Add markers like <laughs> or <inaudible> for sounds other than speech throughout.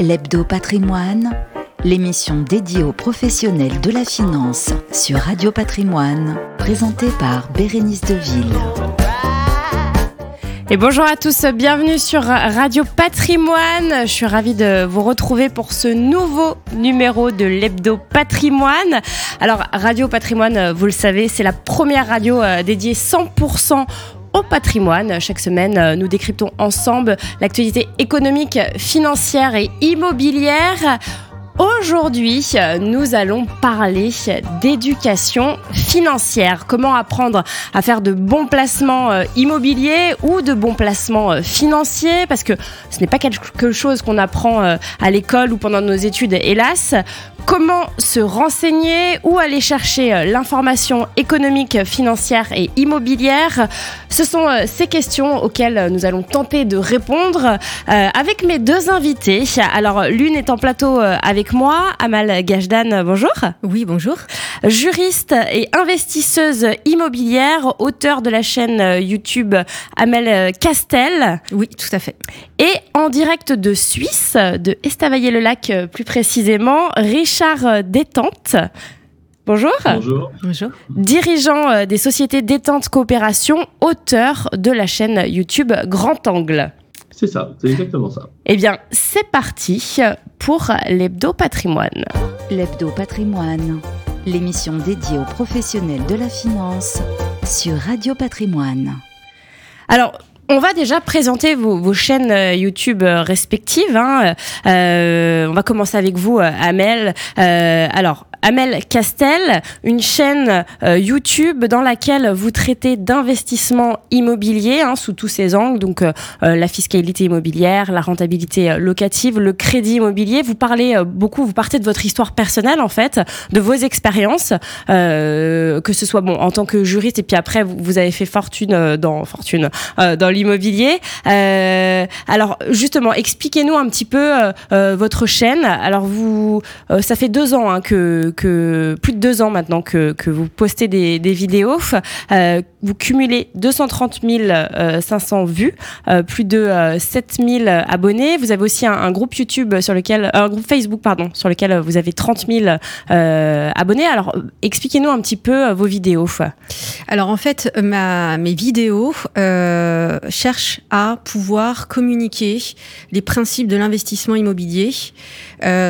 l'Hebdo Patrimoine, l'émission dédiée aux professionnels de la finance sur Radio Patrimoine, présentée par Bérénice Deville. Et bonjour à tous, bienvenue sur Radio Patrimoine. Je suis ravie de vous retrouver pour ce nouveau numéro de l'Hebdo Patrimoine. Alors, Radio Patrimoine, vous le savez, c'est la première radio euh, dédiée 100% au patrimoine. Chaque semaine, nous décryptons ensemble l'actualité économique, financière et immobilière. Aujourd'hui, nous allons parler d'éducation financière. Comment apprendre à faire de bons placements euh, immobiliers ou de bons placements euh, financiers? Parce que ce n'est pas quelque chose qu'on apprend euh, à l'école ou pendant nos études, hélas. Comment se renseigner Où aller chercher l'information économique, financière et immobilière? Ce sont ces questions auxquelles nous allons tenter de répondre avec mes deux invités. Alors, l'une est en plateau avec moi, Amal Gajdan, bonjour. Oui, bonjour. Juriste et investisseuse immobilière, auteur de la chaîne YouTube Amal Castel. Oui, tout à fait. Et en direct de Suisse, de Estavayer-le-Lac plus précisément, Richard Détente. Bonjour. Bonjour. Bonjour. Dirigeant des sociétés Détente Coopération, auteur de la chaîne YouTube Grand Angle. C'est ça, c'est exactement ça. Eh bien, c'est parti pour l'Hebdo Patrimoine. L'Hebdo Patrimoine, l'émission dédiée aux professionnels de la finance sur Radio Patrimoine. Alors, on va déjà présenter vos, chaînes euh, YouTube euh, respectives. Hein. Euh, on va commencer avec vous, Amel. alors, Amel Castel, une chaîne euh, YouTube dans laquelle vous traitez d'investissement immobilier hein, sous tous ses angles, donc euh, euh, la fiscalité immobilière, la rentabilité locative, le crédit immobilier. Vous parlez beaucoup, vous partez de votre histoire personnelle en fait, de vos expériences, que ce soit bon en tant que juriste et puis après vous, avez fait fortune dans fortune dans l'immobilier. alors justement, expliquez-nous un petit peu votre chaîne. Alors vous, ça fait deux ans hein, que plus de deux ans maintenant que, vous postez des, vidéos. Euh, vous cumulez 230 500 euh, vues, euh, plus de 7 000 abonnés. Vous avez aussi un, groupe YouTube sur lequel, un groupe Facebook pardon, sur lequel vous avez 30 000 abonnés. Alors, expliquez-nous un petit peu vos vidéos. Alors en fait, mes vidéos cherchent à pouvoir communiquer les principes de l'investissement immobilier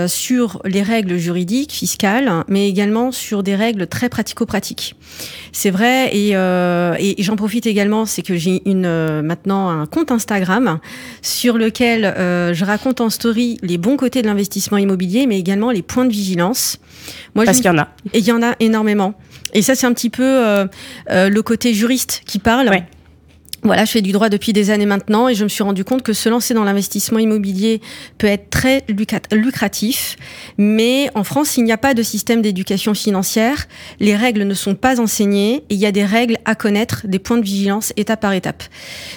sur les règles juridiques, fiscales mais également sur des règles très pratico-pratiques. C'est vrai, et, euh, et j'en profite également, c'est que j'ai une euh, maintenant un compte Instagram sur lequel euh, je raconte en story les bons côtés de l'investissement immobilier, mais également les points de vigilance. Moi, Parce qu'il y en a. Et il y en a énormément. Et ça, c'est un petit peu le côté juriste qui parle. Ouais. Voilà, je fais du droit depuis des années maintenant et je me suis rendu compte que se lancer dans l'investissement immobilier peut être très lucratif, mais en France, il n'y a pas de système d'éducation financière, les règles ne sont pas enseignées et il y a des règles à connaître, des points de vigilance étape par étape.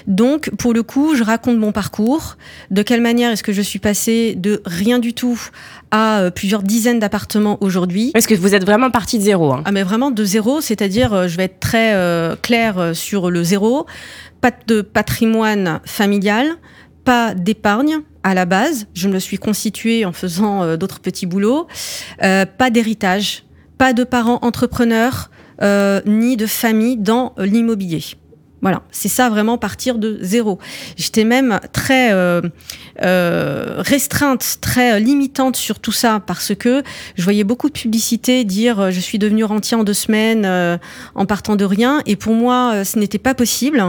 Donc, pour le coup, je raconte mon parcours, de quelle manière est-ce que je suis passée de rien du tout à euh, plusieurs dizaines d'appartements aujourd'hui. Est-ce que vous êtes vraiment parti de zéro hein Ah mais vraiment de zéro, c'est-à-dire euh, je vais être très euh, clair sur le zéro pas de patrimoine familial, pas d'épargne à la base. Je me suis constituée en faisant euh, d'autres petits boulots. Euh, pas d'héritage, pas de parents entrepreneurs, euh, ni de famille dans l'immobilier. Voilà, c'est ça vraiment partir de zéro. J'étais même très euh, euh, restreinte, très limitante sur tout ça parce que je voyais beaucoup de publicités dire euh, je suis devenue rentier en deux semaines en partant de rien et pour moi ce n'était pas possible.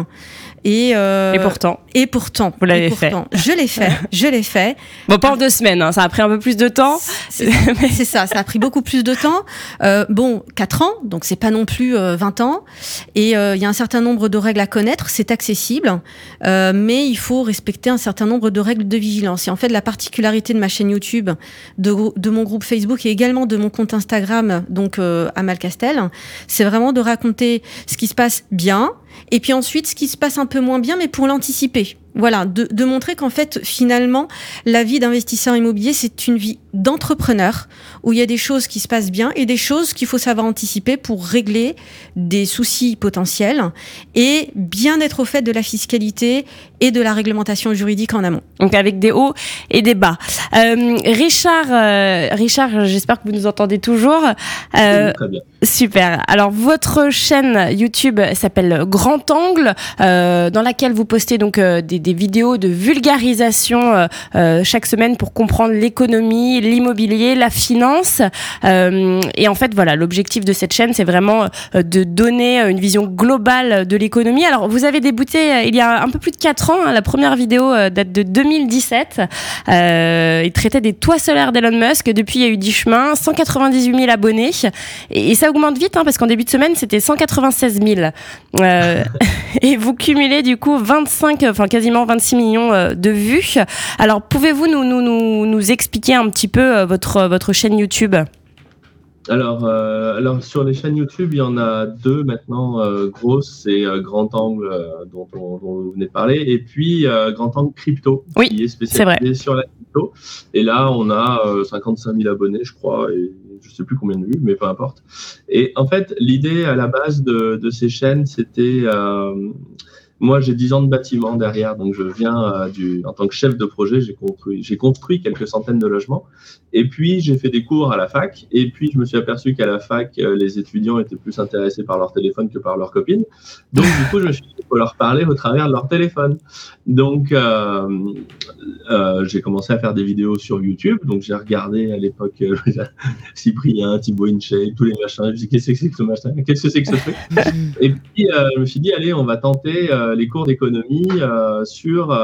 Et, et pourtant. Et pourtant. Vous l'avez fait. Je l'ai fait. Je l'ai fait. <laughs> Bon, pas en deux semaines. Hein, ça a pris un peu plus de temps. <laughs> C'est ça. Ça a pris beaucoup plus de temps. Euh, bon, quatre ans. Donc c'est pas non plus euh, 20 ans. Et il y a un certain nombre de règles à connaître, c'est accessible, euh, mais il faut respecter un certain nombre de règles de vigilance. Et en fait, la particularité de ma chaîne YouTube, de, de mon groupe Facebook et également de mon compte Instagram, donc euh, Amal Castel, c'est vraiment de raconter ce qui se passe bien, et puis ensuite ce qui se passe un peu moins bien, mais pour l'anticiper. Voilà, de, de montrer qu'en fait, finalement, la vie d'investisseur immobilier, c'est une vie d'entrepreneur où il y a des choses qui se passent bien et des choses qu'il faut savoir anticiper pour régler des soucis potentiels et bien être au fait de la fiscalité et de la réglementation juridique en amont. Donc avec des hauts et des bas. Euh, Richard, euh, Richard, j'espère que vous nous entendez toujours. Euh, très bien. Super. Alors votre chaîne YouTube s'appelle Grand Angle, euh, dans laquelle vous postez donc euh, des, des, vidéos de vulgarisation euh, chaque semaine pour comprendre l'économie, l'immobilier, la finance. Et en fait, voilà, l'objectif de cette chaîne, c'est vraiment de donner une vision globale de l'économie. Alors vous avez débuté il y a un peu plus de 4 ans. Hein, la première vidéo date de 2017. il traitait des toits solaires d'Elon Musk. Depuis, il y a eu 10 chemins, 198 000 abonnés. Et, ça augmente vite, hein, parce qu'en début de semaine, c'était 196 000. Euh, <laughs> et vous cumulez du coup 25, enfin quasiment 26 millions euh, de vues. Alors, pouvez-vous nous, nous, expliquer un petit peu euh, votre, votre chaîne YouTube alors, euh, alors, sur les chaînes YouTube, il y en a deux maintenant euh, grosses. C'est euh, Grand Angle, dont, on, dont, vous venez de parler, et puis Grand Angle Crypto, oui, qui est spécialisé sur la crypto. Et là, on a 55 000 abonnés, je crois, et je sais plus combien de vues, mais peu importe. Et en fait, l'idée à la base de, de ces chaînes, c'était moi, j'ai 10 ans de bâtiment derrière, donc je viens euh, du, en tant que chef de projet, j'ai construit, j'ai construit quelques centaines de logements. Et puis, j'ai fait des cours à la fac. Et puis, je me suis aperçu qu'à la fac, euh, les étudiants étaient plus intéressés par leur téléphone que par leurs copines. Donc, du coup, je me suis dit, il faut leur parler au travers de leur téléphone. Donc, euh, euh, j'ai commencé à faire des vidéos sur YouTube. Donc, j'ai regardé à l'époque euh, <laughs> Cyprien, Thibaut InShape, tous les machins. Je me suis dit, qu'est-ce que c'est que ce machin? Qu'est-ce que c'est que ce truc? <laughs> Et puis, je me suis dit, allez, on va tenter les cours d'économie sur,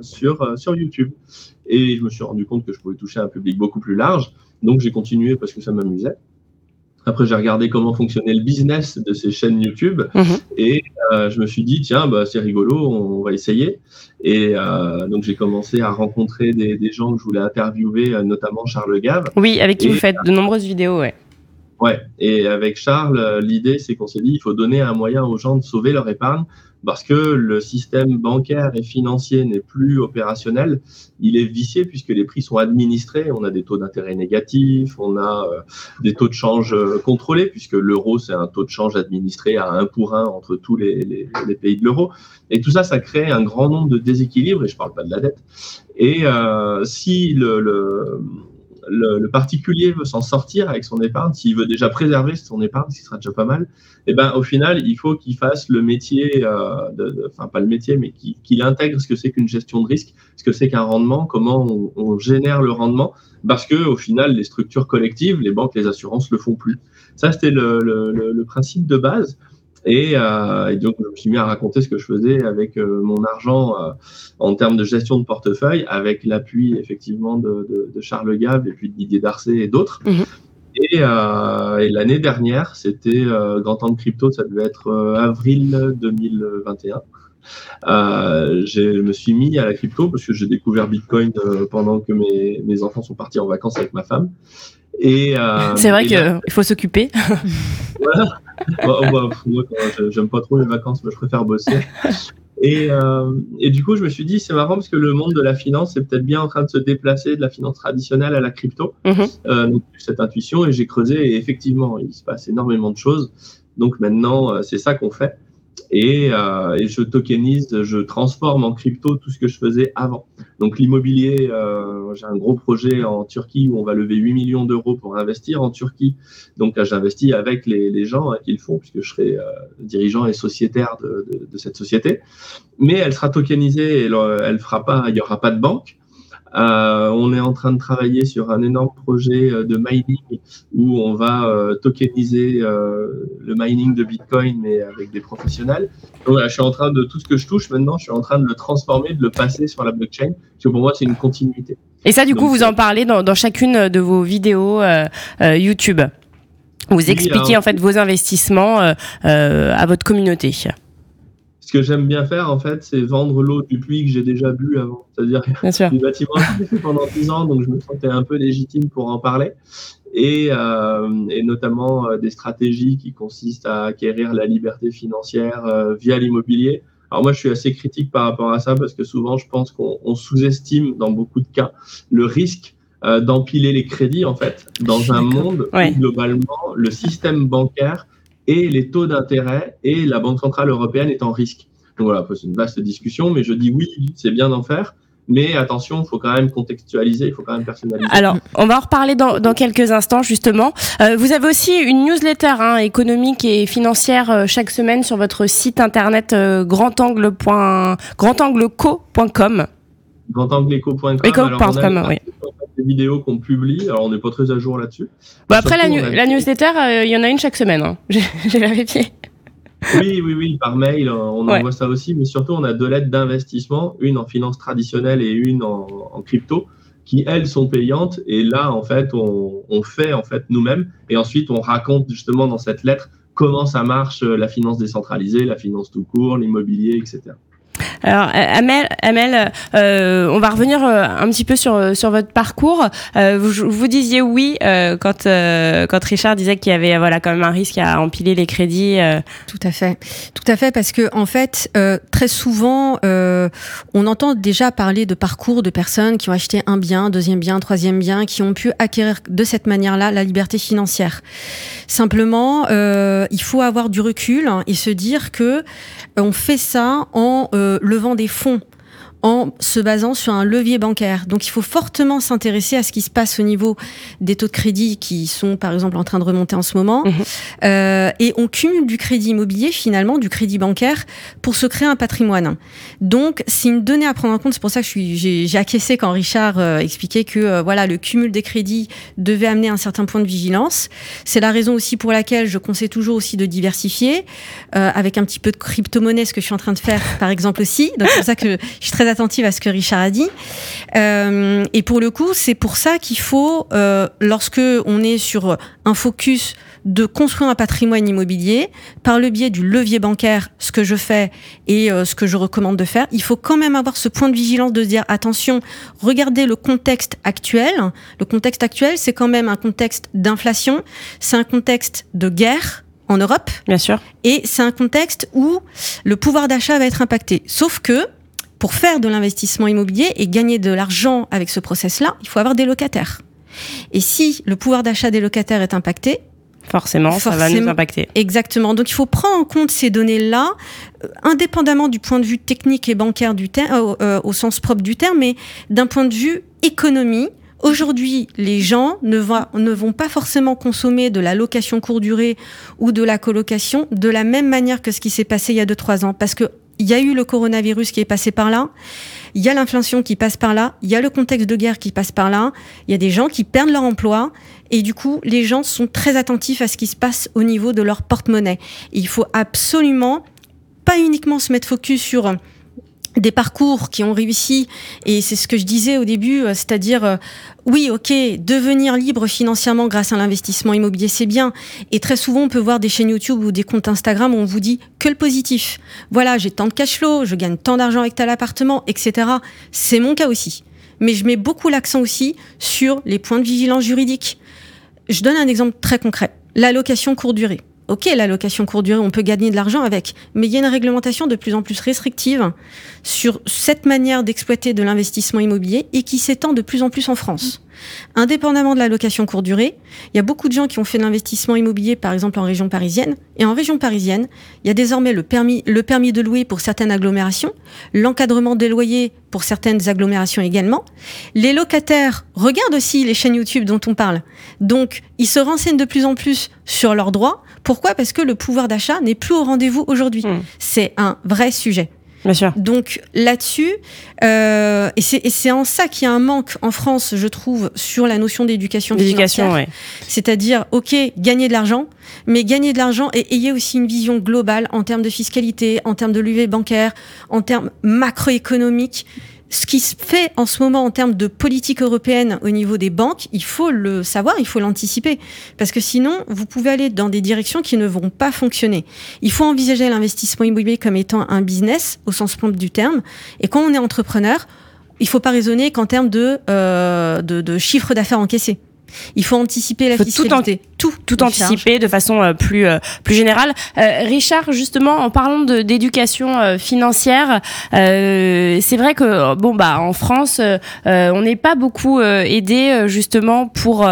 sur, sur YouTube. Et je me suis rendu compte que je pouvais toucher un public beaucoup plus large. Donc, j'ai continué parce que ça m'amusait. Après, j'ai regardé comment fonctionnait le business de ces chaînes YouTube Mhm. et euh, je me suis dit, tiens, bah, c'est rigolo, on va essayer. Et euh, donc, j'ai commencé à rencontrer des, des, gens que je voulais interviewer, euh, notamment Charles Gave. Oui, avec qui et, vous faites de nombreuses vidéos, ouais. Ouais, et avec Charles, l'idée, c'est qu'on s'est dit, il faut donner un moyen aux gens de sauver leur épargne parce que le système bancaire et financier n'est plus opérationnel, il est vicié puisque les prix sont administrés, on a des taux d'intérêt négatifs, on a euh, des taux de change euh, contrôlés puisque l'euro c'est un taux de change administré à un pour un entre tous les, pays de l'euro. Et tout ça, ça crée un grand nombre de déséquilibres, et je parle pas de la dette. Et euh, si le, le le, particulier veut s'en sortir avec son épargne, s'il veut déjà préserver son épargne, ce qui sera déjà pas mal, et eh ben au final, il faut qu'il fasse le métier, euh, enfin pas le métier, mais qu'il qu intègre ce que c'est qu'une gestion de risque, ce que c'est qu'un rendement, comment on, génère le rendement, parce que au final, les structures collectives, les banques, les assurances le font plus. Ça, c'était le, principe de base. Et, euh, et, donc, je me suis mis à raconter ce que je faisais avec euh, mon argent euh, en termes de gestion de portefeuille, avec l'appui effectivement de, de, de, Charles Gab et puis de Didier Darcé et d'autres. Mmh. Et, euh, et l'année dernière, c'était euh, Grand Temps de Crypto, ça devait être euh, avril 2021. je me suis mis à la crypto parce que j'ai découvert Bitcoin pendant que mes, mes enfants sont partis en vacances avec ma femme. Et euh, c'est vrai qu'il faut s'occuper. <laughs> voilà. Bah, bah, moi, j'aime pas trop les vacances, mais je préfère bosser. Et, euh, et, du coup, je me suis dit, c'est marrant parce que le monde de la finance est peut-être bien en train de se déplacer de la finance traditionnelle à la crypto. Mm -hmm. euh, donc, cette intuition, et j'ai creusé, et effectivement, il se passe énormément de choses. Donc maintenant, c'est ça qu'on fait. Et, euh, je tokenise, je transforme en crypto tout ce que je faisais avant. Donc l'immobilier, euh, j'ai un gros projet en Turquie où on va lever 8 millions d'euros pour investir en Turquie. Donc j'investis avec les, gens hein, qui le font, puisque je serai euh, dirigeant et sociétaire de, de, de, cette société. Mais elle sera tokenisée et elle fera pas, il n'y aura pas de banque. Euh, on est en train de travailler sur un énorme projet de mining où on va euh, tokeniser euh, le mining de Bitcoin, mais avec des professionnels. Donc, voilà, je suis en train de tout ce que je touche maintenant, je suis en train de le transformer, de le passer sur la blockchain, parce que pour moi, c'est une continuité. Et ça, du Donc, coup, vous en parlez dans, dans, chacune de vos vidéos YouTube. Vous expliquez oui, alors, en fait vos investissements à votre communauté ce que j'aime bien faire, en fait, c'est vendre l'eau du puits que j'ai déjà bu avant. C'est-à-dire du bâtiment que j'ai fait pendant 10 ans, donc je me sentais un peu légitime pour en parler. Et, euh, et notamment euh, des stratégies qui consistent à acquérir la liberté financière euh, via l'immobilier. Alors moi, je suis assez critique par rapport à ça parce que souvent, je pense qu'on sous-estime dans beaucoup de cas le risque euh, d'empiler les crédits, en fait, dans un monde ouais. où, globalement, le système bancaire et les taux d'intérêt et la Banque centrale européenne est en risque. Donc voilà, c'est une vaste discussion, mais je dis oui, c'est bien d'en faire. Mais attention, il faut quand même contextualiser, il faut quand même personnaliser. Alors, on va en reparler dans, dans quelques instants, justement. Euh, vous avez aussi une newsletter hein, économique et financière euh, chaque semaine sur votre site internet euh, grandangleco.com. Grandangleco.com. Eco.com, oui. Des vidéos qu'on publie, alors on n'est pas très à jour là-dessus. Bah après, la, la, newsletter, euh, il y en a une chaque semaine. Hein. <laughs> J'ai vérifié. Oui, oui, oui, par mail, on envoie ça aussi, mais surtout, on a deux lettres d'investissement, une en finance traditionnelle et une en, en, crypto, qui, elles, sont payantes. Et là, en fait, on, on fait en fait nous-mêmes. Et ensuite, on raconte justement dans cette lettre comment ça marche, la finance décentralisée, la finance tout court, l'immobilier, etc. Alors Amel, Amel euh, on va revenir euh, un petit peu sur sur votre parcours. Euh, vous, vous, disiez oui euh, quand euh, quand Richard disait qu'il y avait voilà quand même un risque à empiler les crédits. Tout à fait, tout à fait parce que en fait très souvent on entend déjà parler de parcours de personnes qui ont acheté un bien, deuxième bien, troisième bien, qui ont pu acquérir de cette manière-là la liberté financière. Simplement, il faut avoir du recul et se dire que on fait ça en euh, levant des fonds en se basant sur un levier bancaire. Donc il faut fortement s'intéresser à ce qui se passe au niveau des taux de crédit qui sont par exemple en train de remonter en ce moment. Mmh. Euh, et on cumule du crédit immobilier finalement, du crédit bancaire pour se créer un patrimoine. Donc c'est une donnée à prendre en compte. C'est pour ça que j'ai acquiescé quand Richard euh, expliquait que euh, voilà le cumul des crédits devait amener un certain point de vigilance. C'est la raison aussi pour laquelle je conseille toujours aussi de diversifier avec un petit peu de crypto-monnaie, ce que je suis en train de faire par exemple aussi. Donc c'est pour ça que je suis très attentive à ce que Richard a dit. Euh, et pour le coup, c'est pour ça qu'il faut, euh, lorsque on est sur un focus de construire un patrimoine immobilier par le biais du levier bancaire, ce que je fais et euh, ce que je recommande de faire, il faut quand même avoir ce point de vigilance de dire attention, regardez le contexte actuel. Le contexte actuel, c'est quand même un contexte d'inflation, c'est un contexte de guerre en Europe. Bien sûr. Et c'est un contexte où le pouvoir d'achat va être impacté. Sauf que pour faire de l'investissement immobilier et gagner de l'argent avec ce process-là, il faut avoir des locataires. Et si le pouvoir d'achat des locataires est impacté, Forcément, Forcément, ça va nous impacter. Exactement. Donc il faut prendre en compte ces données-là, euh, indépendamment du point de vue technique et bancaire du terme, euh, euh, au sens propre du terme, mais d'un point de vue économie. Aujourd'hui, les gens ne, va, ne vont pas forcément consommer de la location courte durée ou de la colocation de la même manière que ce qui s'est passé il y a 2-3 ans. Parce que il y a eu le coronavirus qui est passé par là, il y a l'inflation qui passe par là, il y a le contexte de guerre qui passe par là, il y a des gens qui perdent leur emploi. Et du coup, les gens sont très attentifs à ce qui se passe au niveau de leur porte-monnaie. Il faut absolument pas uniquement se mettre focus sur des parcours qui ont réussi, et c'est ce que je disais au début, euh, c'est-à-dire, euh, oui, ok, devenir libre financièrement grâce à l'investissement immobilier, c'est bien. Et très souvent, on peut voir des chaînes YouTube ou des comptes Instagram où on vous dit que le positif. Voilà, j'ai tant de cash flow, je gagne tant d'argent avec tel appartement, etc. C'est mon cas aussi. Mais je mets beaucoup l'accent aussi sur les points de vigilance juridique. Je donne un exemple très concret. La location courte durée. Ok, la location courte durée, on peut gagner de l'argent avec, mais il y a une réglementation de plus en plus restrictive sur cette manière d'exploiter de l'investissement immobilier et qui s'étend de plus en plus en France. Indépendamment de la location courte durée, il y a beaucoup de gens qui ont fait de l'investissement immobilier, par exemple en région parisienne. Et en région parisienne, il y a désormais le permis, le permis de louer pour certaines agglomérations, l'encadrement des loyers pour certaines agglomérations également. Les locataires regardent aussi les chaînes YouTube dont on parle. Donc, ils se renseignent de plus en plus sur leurs droits. Pourquoi? Parce que le pouvoir d'achat n'est plus au rendez-vous aujourd'hui. Mmh. C'est un vrai sujet. Bien sûr. Donc là-dessus, euh, et c'est en ça qu'il y a un manque en France, je trouve, sur la notion d'éducation financière. Ouais. C'est-à-dire, ok, gagner de l'argent, mais gagner de l'argent et ayez aussi une vision globale en termes de fiscalité, en termes de levée bancaire, en termes macroéconomiques ce qui se fait en ce moment en termes de politique européenne au niveau des banques, il faut le savoir, il faut l'anticiper. Parce que sinon, vous pouvez aller dans des directions qui ne vont pas fonctionner. Il faut envisager l'investissement immobilier comme étant un business, au sens propre du terme. Et quand on est entrepreneur, il ne faut pas raisonner qu'en termes de, euh, de, de chiffre d'affaires encaissé. Il faut anticiper la faut fiscalité. Tout tout, tout anticiper de façon euh, plus euh, plus générale. Euh, Richard, justement, en parlant d'éducation financière, c'est vrai que bon bah en France, on n'est pas beaucoup aidé justement pour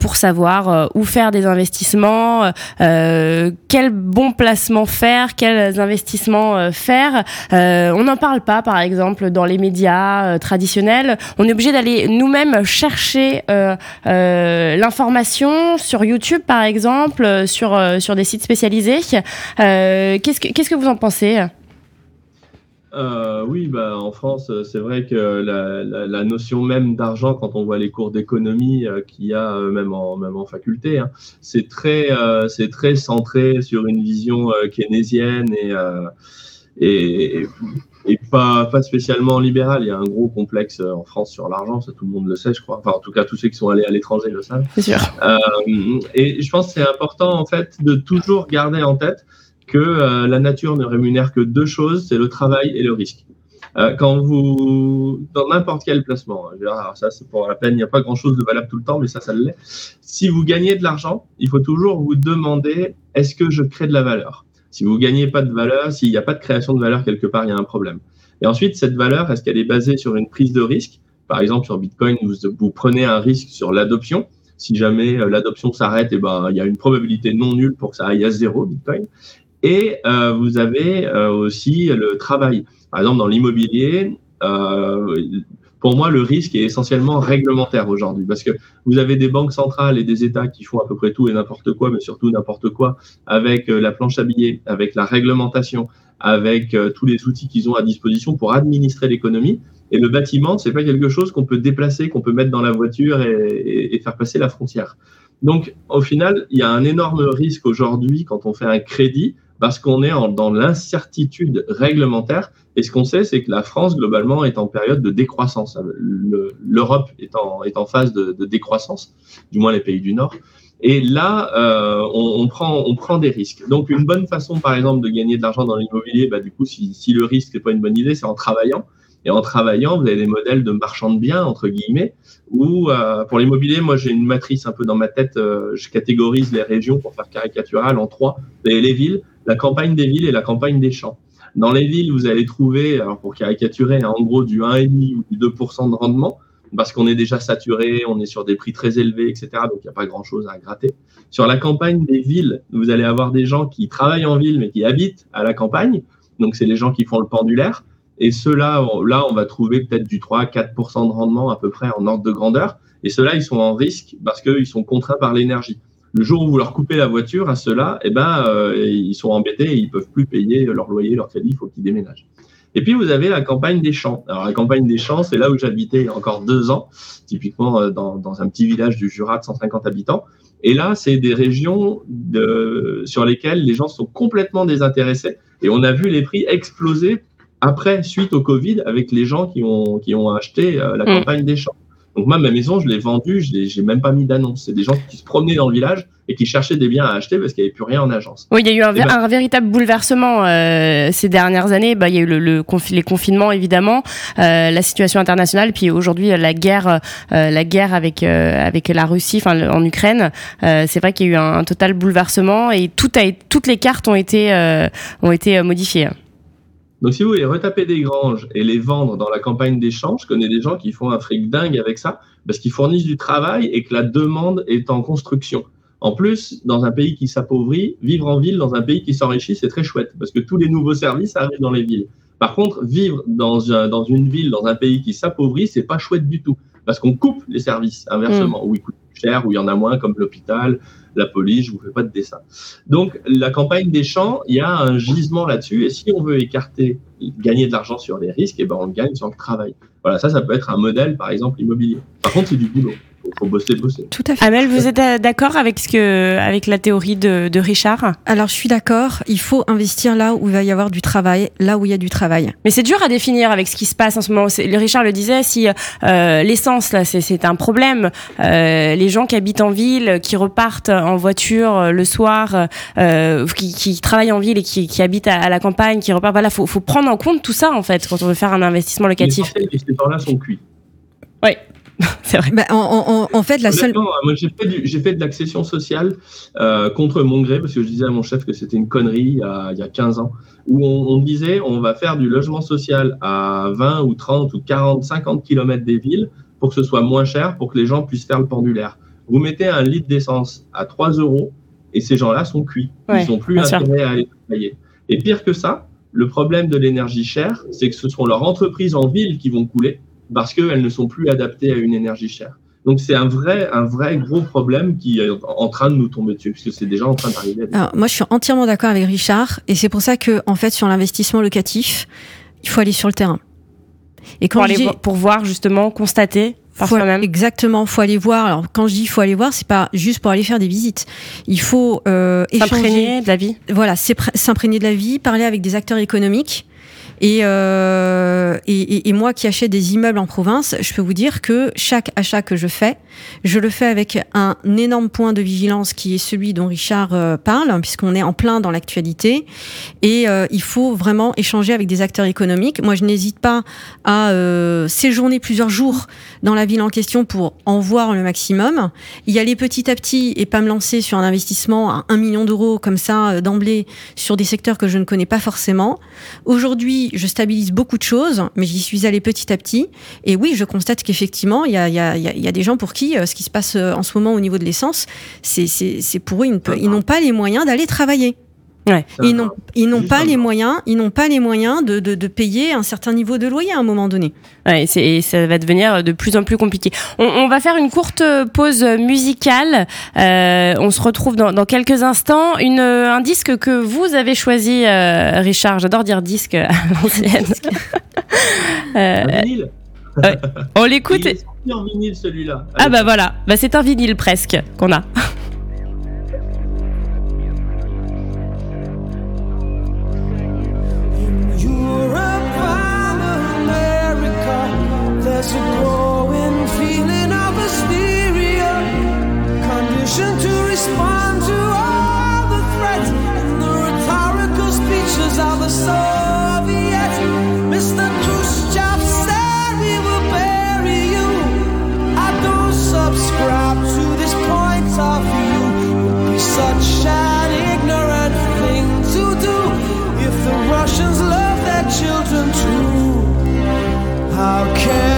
pour savoir où faire des investissements, quel bon placement faire, quels investissements faire. on n'en parle pas, par exemple, dans les médias traditionnels. On est obligé d'aller nous-mêmes chercher l'information sur YouTube par exemple, euh, sur, euh, sur des sites spécialisés. Euh, qu'est-ce, que, que vous en pensez? Oui, bah, en France, c'est vrai que la, notion même d'argent, quand on voit les cours d'économie qu'il y a même, en, même en faculté, hein, c'est, très, c'est très centré sur une vision keynésienne et, et pas, pas spécialement libéral. Il y a un gros complexe euh, en France sur l'argent, ça tout le monde le sait, je crois. Enfin, en tout cas, tous ceux qui sont allés à l'étranger le savent. C'est sûr. Euh, et je pense que c'est important, en fait, de toujours garder en tête que euh, la nature ne rémunère que deux choses, c'est le travail et le risque. Euh, quand vous, dans n'importe quel placement, hein, alors ça c'est pour la peine, il n'y a pas grand chose de valable tout le temps, mais ça, ça l'est. Si vous gagnez de l'argent, il faut toujours vous demander est-ce que je crée de la valeur? Si vous gagnez pas de valeur, s'il n'y a pas de création de valeur quelque part, il y a un problème. Et ensuite, cette valeur, est-ce qu'elle est basée sur une prise de risque? Par exemple, sur Bitcoin, vous, prenez un risque sur l'adoption. Si jamais euh, l'adoption s'arrête, eh ben, il y a une probabilité non nulle pour que ça aille à zéro, Bitcoin. Et euh, vous avez euh, aussi le travail. Par exemple, dans l'immobilier, pour moi, le risque est essentiellement réglementaire aujourd'hui parce que vous avez des banques centrales et des États qui font à peu près tout et n'importe quoi, mais surtout n'importe quoi avec euh, la planche à billets, avec la réglementation, avec euh, tous les outils qu'ils ont à disposition pour administrer l'économie. Et le bâtiment, c'est pas quelque chose qu'on peut déplacer, qu'on peut mettre dans la voiture et, et faire passer la frontière. Donc, au final, il y a un énorme risque aujourd'hui quand on fait un crédit parce qu'on est dans l'incertitude réglementaire. Et ce qu'on sait, c'est que la France, globalement, est en période de décroissance. L'Europe est en, est en phase de, décroissance, du moins les pays du Nord. Et là, euh, on, prend, on prend des risques. Donc, une bonne façon, par exemple, de gagner de l'argent dans l'immobilier, bah, du coup, si, si le risque n'est pas une bonne idée, c'est en travaillant. Et en travaillant, vous avez des modèles de marchands de biens, entre guillemets, où euh, pour l'immobilier, moi j'ai une matrice un peu dans ma tête, euh, je catégorise les régions pour faire caricatural en trois. Vous avez les villes, la campagne des villes et la campagne des champs. Dans les villes, vous allez trouver, alors pour caricaturer, en gros du 1,5 ou du 2% de rendement, parce qu'on est déjà saturé, on est sur des prix très élevés, etc. Donc il n'y a pas grand-chose à gratter. Sur la campagne des villes, vous allez avoir des gens qui travaillent en ville mais qui habitent à la campagne. Donc c'est les gens qui font le pendulaire. Et ceux-là, là, on va trouver peut-être du 3-4% de rendement à peu près en ordre de grandeur. Et ceux-là, ils sont en risque parce qu'ils sont contraints par l'énergie. Le jour où vous leur coupez la voiture à ceux-là, eh ben, euh, ils sont embêtés et ils peuvent plus payer leur loyer, leur crédit, il faut qu'ils déménagent. Et puis, vous avez la campagne des champs. Alors, la campagne des champs, c'est là où j'habitais il y a encore deux ans, typiquement euh, dans, dans, un petit village du Jura de 150 habitants. Et là, c'est des régions de, sur lesquelles les gens sont complètement désintéressés. Et on a vu les prix exploser après, suite au Covid, avec les gens qui ont, qui ont acheté euh, la mm. campagne des champs. Donc moi, ma maison, je l'ai vendue, je n'ai même pas mis d'annonce. C'est des gens qui se promenaient dans le village et qui cherchaient des biens à acheter parce qu'il n'y avait plus rien en agence. Oui, il y a eu un, ben véritable bouleversement euh, ces dernières années. Bah, il y a eu le, le les confinements, évidemment, euh, la situation internationale, puis aujourd'hui la guerre, euh, la guerre avec avec la Russie, enfin en Ukraine. c'est vrai qu'il y a eu un, un, total bouleversement et tout a, toutes les cartes ont été ont été modifiées. Donc, si vous voulez retaper des granges et les vendre dans la campagne champs, je connais des gens qui font un fric dingue avec ça, parce qu'ils fournissent du travail et que la demande est en construction. En plus, dans un pays qui s'appauvrit, vivre en ville dans un pays qui s'enrichit, c'est très chouette, parce que tous les nouveaux services arrivent dans les villes. Par contre, vivre dans, un, dans une ville, dans un pays qui s'appauvrit, c'est pas chouette du tout, parce qu'on coupe les services, inversement, mmh. où ils coûtent cher, où il y en a moins, comme l'hôpital, la police, je vous fais pas de dessin. Donc, la campagne des champs, il y a un gisement là-dessus. Et si on veut écarter, gagner de l'argent sur les risques, et eh ben on le gagne sur le travail. Voilà, ça, ça peut être un modèle, par exemple, immobilier. Par contre, c'est du boulot faut bosser, bosser. Tout à fait. Amel, vous êtes euh, d'accord avec ce que, avec la théorie de, de Richard? Alors, je suis d'accord. Il faut investir là où il va y avoir du travail, là où il y a du travail. Mais c'est dur à définir avec ce qui se passe en ce moment. Le Richard le disait, si euh, l'essence là, c'est un problème. Euh, les gens qui habitent en ville, qui repartent en voiture le soir, euh, qui, qui, travaillent en ville et qui, qui habitent à, la campagne, qui repartent, voilà, faut, faut prendre en compte tout ça en fait quand on veut faire un investissement locatif. Les, ces temps-là sont cuits. Oui. <laughs> c'est vrai. Bah, en, en, en, fait, la seule. Moi, j'ai fait, du, fait, de l'accession sociale euh, contre mon gré, parce que je disais à mon chef que c'était une connerie il y, a, il y, a, 15 ans, où on, on, disait on va faire du logement social à 20 ou 30 ou 40, 50 km des villes pour que ce soit moins cher, pour que les gens puissent faire le pendulaire. Vous mettez un litre d'essence à 3 euros et ces gens-là sont cuits. Ils n'ont plus intérêt à aller travailler. Et pire que ça, le problème de l'énergie chère, c'est que ce sont leurs entreprises en ville qui vont couler parce qu'elles ne sont plus adaptées à une énergie chère. Donc c'est un vrai, un vrai gros problème qui est en train de nous tomber dessus, puisque c'est déjà en train d'arriver. Moi, je suis entièrement d'accord avec Richard, et c'est pour ça que, en fait, sur l'investissement locatif, il faut aller sur le terrain. Et quand pour, aller pour voir justement, constater faut, Exactement, faut aller voir. Alors quand je dis faut aller voir, c'est pas juste pour aller faire des visites. Il faut euh, s'imprégner de la vie. Voilà, s'imprégner de la vie, parler avec des acteurs économiques euh, et, et, et, moi qui achète des immeubles en province, je peux vous dire que chaque achat que je fais, je le fais avec un énorme point de vigilance qui est celui dont Richard euh, parle, puisqu'on est en plein dans l'actualité. Et euh, il faut vraiment échanger avec des acteurs économiques. Moi, je n'hésite pas à euh, séjourner plusieurs jours dans la ville en question pour en voir le maximum. Y aller petit à petit et pas me lancer sur un investissement à un million d'euros comme ça d'emblée sur des secteurs que je ne connais pas forcément. Aujourd'hui, je stabilise beaucoup de choses, mais j'y suis allée petit à petit. Et oui, je constate qu'effectivement, il y a, y, a, y a, des gens pour qui euh, ce qui se passe euh, en ce moment au niveau de l'essence, c'est pour eux, ils n'ont pas les moyens d'aller travailler. Ouais. Ils n'ont ils n'ont pas les moyens ils n'ont pas les moyens de, de, de, payer un certain niveau de loyer à un moment donné. Ouais, et ça va devenir de plus en plus compliqué. On, on va faire une courte pause musicale. Euh, on se retrouve dans, dans, quelques instants. Une, un disque que vous avez choisi, euh, Richard. J'adore dire disque <laughs> à l'ancienne. <laughs> euh, un vinyle. Ouais. On l'écoute. Il est en vinyle celui-là. Ah bah voilà, bah, c'est un vinyle presque qu'on a listen to? How can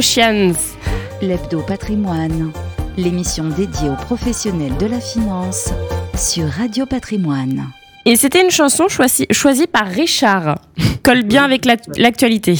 Russians. L'Hebdo Patrimoine, l'émission dédiée aux professionnels de la finance sur Radio Patrimoine. Et c'était une chanson choisie, choisie par Richard. Colle bien avec la- l'actualité.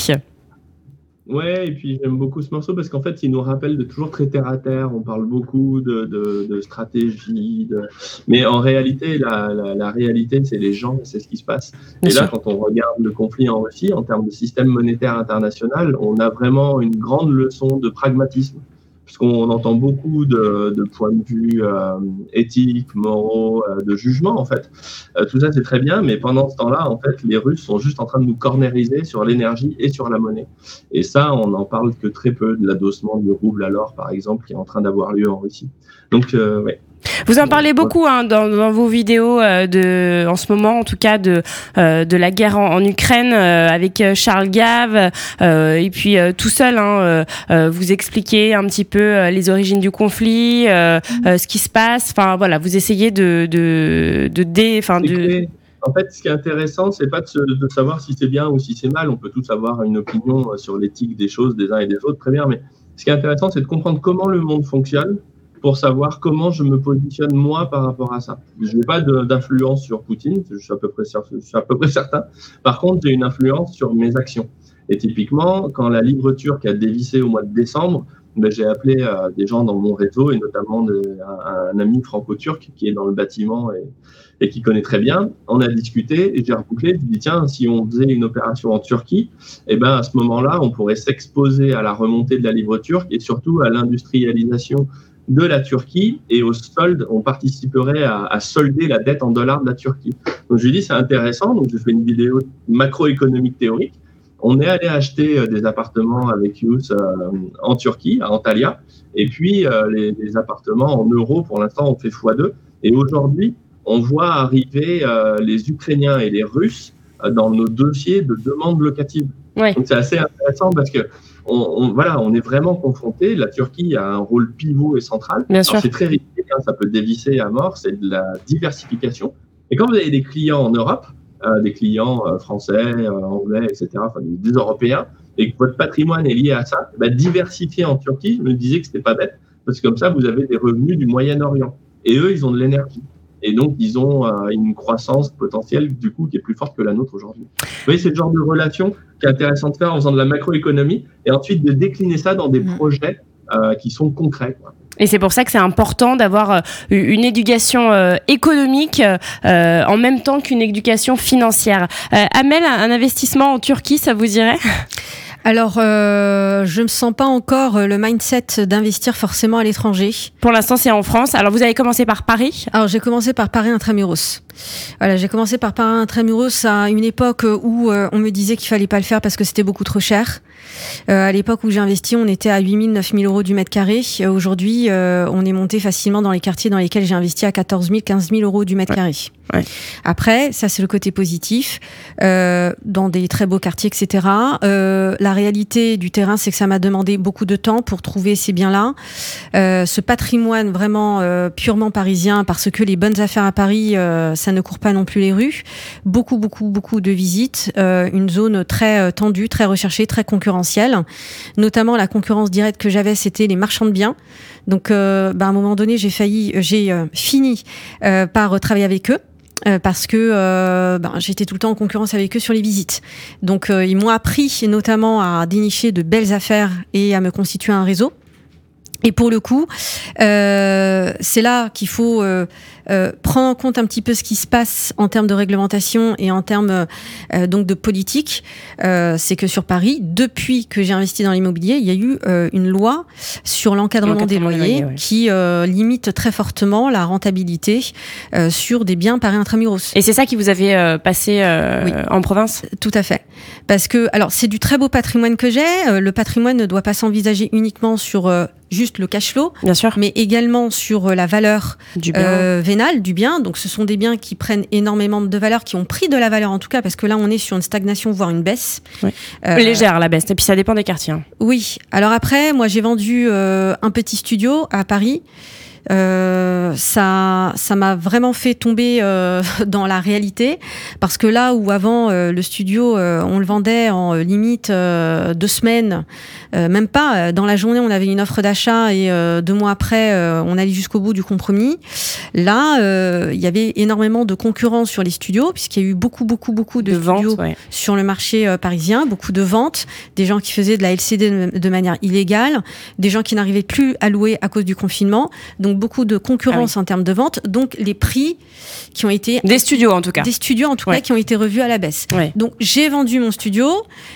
Ouais, et puis j'aime beaucoup ce morceau parce qu'en fait, il nous rappelle de toujours très terre à terre. On parle beaucoup de, de, de stratégie, de... mais en réalité, la, la, la réalité, c'est les gens, c'est ce qui se passe. Bien et là, sûr. quand on regarde le conflit en Russie, en termes de système monétaire international, on a vraiment une grande leçon de pragmatisme. Puisqu'on entend beaucoup de, de points de vue euh, éthiques, moraux, euh, de jugement, en fait. Euh, tout ça, c'est très bien, mais pendant ce temps-là, en fait, les Russes sont juste en train de nous cornériser sur l'énergie et sur la monnaie. Et ça, on n'en parle que très peu de l'adossement du rouble à l'or, par exemple, qui est en train d'avoir lieu en Russie. Donc, euh, ouais. Vous en parlez beaucoup hein, dans, dans vos vidéos euh, de, en ce moment, en tout cas de euh, de la guerre en, en Ukraine euh, avec Charles Gave et puis tout seul, hein, vous expliquez un petit peu les origines du conflit, euh, ce qui se passe. Enfin voilà, vous essayez de de de dé, enfin de En fait, ce qui est intéressant, c'est pas de, se- de savoir si c'est bien ou si c'est mal. On peut tous avoir une opinion sur l'éthique des choses des uns et des autres, très bien. Mais ce qui est intéressant, c'est de comprendre comment le monde fonctionne pour savoir comment je me positionne moi par rapport à ça. Je n'ai pas d'influence sur Poutine, je suis à peu près, certain. Par contre, j'ai une influence sur mes actions. Et typiquement, quand la livre turque a dévissé au mois de décembre, ben, j'ai appelé euh, des gens dans mon réseau et notamment un, ami franco-turc qui est dans le bâtiment et, qui connaît très bien. On a discuté et j'ai rebouclé. Je dit tiens, si on faisait une opération en Turquie, eh ben à ce moment-là, on pourrait s'exposer à la remontée de la livre turque et surtout à l'industrialisation de la Turquie et au solde, on participerait à, à solder la dette en dollars de la Turquie. Donc je lui dit c'est intéressant. Donc je fais une vidéo macroéconomique théorique. On est allé acheter euh, des appartements avec Yous euh, en Turquie, à Antalya, et puis euh, les, les appartements en euros, pour l'instant, on fait x2. Et aujourd'hui, on voit arriver euh, les Ukrainiens et les Russes euh, dans nos dossiers de demande locative. Ouais. Donc c'est assez intéressant parce que on, on- voilà, on est vraiment confronté. La Turquie a un rôle pivot et central. Bien Alors, sûr. C'est très risqué, hein, ça peut dévisser à mort. C'est de la diversification. Et quand vous avez des clients en Europe, euh, des clients euh, français, euh, anglais, etc., enfin, des, des Européens, et que votre patrimoine est lié à ça, bah, diversifier en Turquie, je me disais que c'était pas bête, parce que comme ça, vous avez des revenus du Moyen-Orient. Et eux, ils ont de l'énergie. Et donc, ils ont euh, une croissance potentielle, du coup, qui est plus forte que la nôtre aujourd'hui. Vous voyez, c'est le genre de relation qui est intéressant de faire en faisant de la macroéconomie et ensuite de décliner ça dans des Mhm. projets euh, qui sont concrets. Quoi. Et c'est pour ça que c'est important d'avoir euh, une éducation économique en même temps qu'une éducation financière. Amel, un investissement en Turquie, ça vous irait? Alors, euh, je me sens pas encore euh, le mindset d'investir forcément à l'étranger. Pour l'instant, c'est en France. Alors, vous avez commencé par Paris. Alors, j'ai commencé par Paris Intramuros. Voilà, j'ai commencé par Paris Intramuros à une époque où euh, on me disait qu'il fallait pas le faire parce que c'était beaucoup trop cher. Euh, à l'époque où j'ai investi, on était à 8 000, 9 000 euros du mètre carré. Euh, Aujourd'hui, euh, on est monté facilement dans les quartiers dans lesquels j'ai investi à 14 000, 15 000 euros du mètre carré. Ouais. Après, ça c'est le côté positif. Euh, dans des très beaux quartiers, etc. Euh, la réalité du terrain, c'est que ça m'a demandé beaucoup de temps pour trouver ces biens-là. Euh, ce patrimoine vraiment euh, purement parisien, parce que les bonnes affaires à Paris, euh, ça ne court pas non plus les rues. Beaucoup, beaucoup, beaucoup de visites. Euh, une zone très tendue, très recherchée, très Notamment la concurrence directe que j'avais, c'était les marchands de biens. Donc, euh, bah, à un moment donné, j'ai failli, j'ai euh, fini euh, par euh, travailler avec eux. euh, parce que euh, ben, j'étais tout le temps en concurrence avec eux sur les visites. Donc euh, ils m'ont appris notamment à dénicher de belles affaires et à me constituer un réseau. Et pour le coup, euh, c'est là qu'il faut euh, en compte un petit peu ce qui se passe en termes de réglementation et en termes euh, donc de politique. Euh, c'est que sur Paris, depuis que j'ai investi dans l'immobilier, il y a eu euh, une loi sur l'encadrement des loyers loyers, ouais. qui euh, limite très fortement la rentabilité euh, sur des biens Paris intramuros. Et c'est ça qui vous avait euh, passé euh, Oui. en province? Tout à fait. Parce que, alors, c'est du très beau patrimoine que j'ai. Euh, le patrimoine ne doit pas s'envisager uniquement sur euh, juste le cash flow, Bien sûr. mais également sur euh, la valeur Du bien. euh, vénale du bien. Donc, ce sont des biens qui prennent énormément de valeur, qui ont pris de la valeur en tout cas, parce que là, on est sur une stagnation, voire une baisse. Oui. Euh, Légère, la baisse. Et puis, ça dépend des quartiers. hein. Oui. Alors après, moi, j'ai vendu euh, un petit studio à Paris. Euh, ça, ça m'a vraiment fait tomber euh, <laughs> dans la réalité parce que là où avant euh, le studio, euh, on le vendait en euh, limite euh, deux semaines, euh, même pas. Dans la journée, on avait une offre d'achat et euh, deux mois après, euh, on allait jusqu'au bout du compromis. Là, euh, il y avait énormément de concurrence sur les studios puisqu'il y a eu beaucoup, beaucoup, beaucoup de, De studios vente, ouais. sur le marché parisien, beaucoup de ventes, des gens qui faisaient de la LCD de, de manière illégale, des gens qui n'arrivaient plus à louer à cause du confinement, donc beaucoup de concurrence en termes de vente, donc les prix qui ont été Des studios en tout cas. des studios en tout Ouais. cas qui ont été revus à la baisse. Ouais. Donc j'ai vendu mon studio,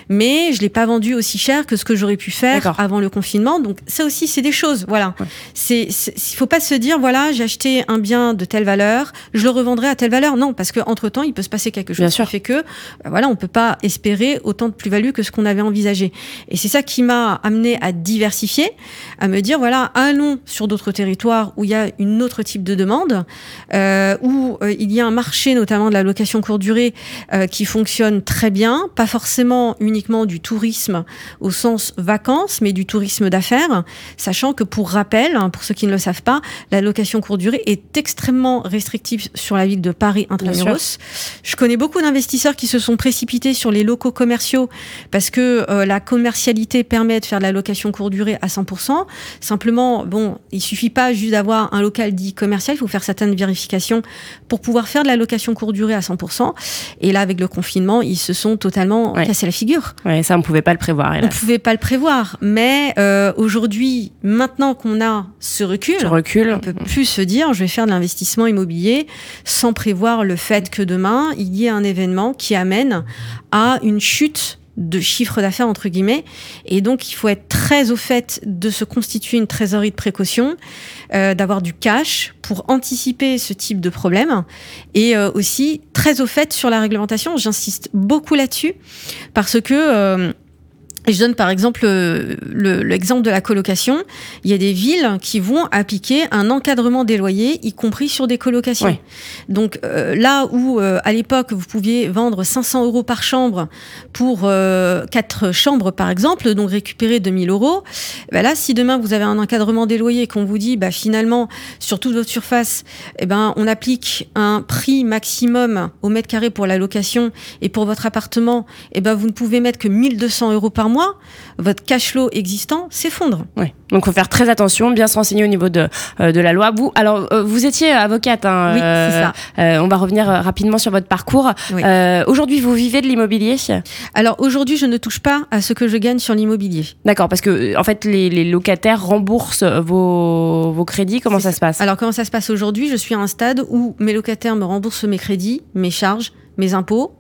mais je l'ai pas vendu aussi cher que ce que j'aurais pu faire avant le confinement. Donc ça aussi c'est des choses, voilà. Ouais. C'est, il faut pas se dire voilà j'ai acheté un bien de telle valeur, je le revendrai à telle valeur. Non, parce que entre temps il peut se passer quelque chose Bien qui sûr. fait que euh, voilà on peut pas espérer autant de plus-value que ce qu'on avait envisagé. Et c'est ça qui m'a amené à diversifier, à me dire voilà allons sur d'autres territoires où il y a une autre type de demande, euh, où euh, il y a un marché notamment de la location courte durée euh, qui fonctionne très bien, pas forcément uniquement du tourisme au sens vacances, mais du tourisme d'affaires, sachant que pour rappel, hein, pour ceux qui ne le savent pas, la location courte durée est extrêmement restrictive sur la ville de Paris intramuros. Je connais beaucoup d'investisseurs qui se sont précipités sur les locaux commerciaux parce que la commercialité permet de faire de la location courte durée à 100%. Simplement, bon, il suffit pas juste d'avoir un local dit commercial, il faut faire certaines vérifications pour pouvoir faire de la location courte durée à 100%. Et là, avec le confinement, ils se sont totalement Ouais. cassés la figure. Ouais, ça on pouvait pas le prévoir. On hélas. pouvait pas le prévoir, mais euh, aujourd'hui, maintenant qu'on a ce recul, Je recule. on peut plus se dire je vais faire de l'investissement immobilier sans prévoir le fait que demain il y ait un événement qui amène à une chute de chiffre d'affaires entre guillemets. Et donc il faut être très au fait de se constituer une trésorerie de précaution euh, d'avoir du cash pour anticiper ce type de problème. Et euh, aussi très au fait sur la réglementation j'insiste beaucoup là-dessus parce que euh, je donne par exemple euh, le- l'exemple de la colocation. Il y a des villes qui vont appliquer un encadrement des loyers, y compris sur des colocations. Ouais. Donc euh, là où euh, à l'époque vous pouviez vendre 500 euros par chambre pour euh, quatre chambres par exemple, donc récupérer 2000 euros, ben là si demain vous avez un encadrement des loyers et qu'on vous dit bah finalement sur toute votre surface, eh ben on applique un prix maximum au mètre carré pour la location et pour votre appartement, eh ben vous ne pouvez mettre que 1200 euros par mois, votre cash flow existant s'effondre. Ouais. Donc faut faire très attention, bien se renseigner au niveau de, euh, de la loi. Vous, alors euh, vous étiez avocate. Hein, Oui, c'est euh, ça. on va revenir rapidement sur votre parcours. Oui. Aujourd'hui, vous vivez de l'immobilier? Alors aujourd'hui, je ne touche pas à ce que je gagne sur l'immobilier. D'accord, parce que en fait, les, les locataires remboursent vos, vos crédits. Comment ça se passe? Alors comment ça se passe aujourd'hui? Je suis à un stade où mes locataires me remboursent mes crédits, mes charges, mes impôts,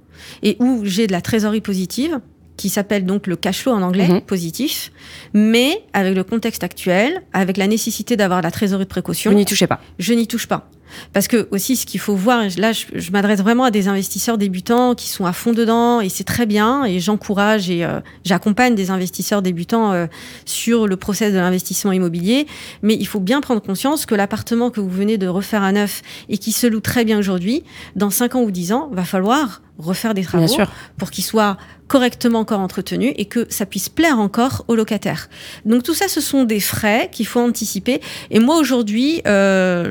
et où j'ai de la trésorerie positive qui s'appelle donc le cash flow en anglais, Mhm. positif, mais avec le contexte actuel, avec la nécessité d'avoir la trésorerie de précaution, Vous n'y touchez pas. je n'y touche pas. Parce que aussi, ce qu'il faut voir, là, je, je m'adresse vraiment à des investisseurs débutants qui sont à fond dedans, et c'est très bien, et j'encourage et euh, j'accompagne des investisseurs débutants euh, sur le process de l'investissement immobilier. Mais il faut bien prendre conscience que l'appartement que vous venez de refaire à neuf et qui se loue très bien aujourd'hui, dans 5 ans ou 10 ans, va falloir refaire des travaux Bien sûr. pour qu'il soit correctement encore entretenu et que ça puisse plaire encore aux locataires. Donc tout ça, ce sont des frais qu'il faut anticiper. Et moi aujourd'hui, euh,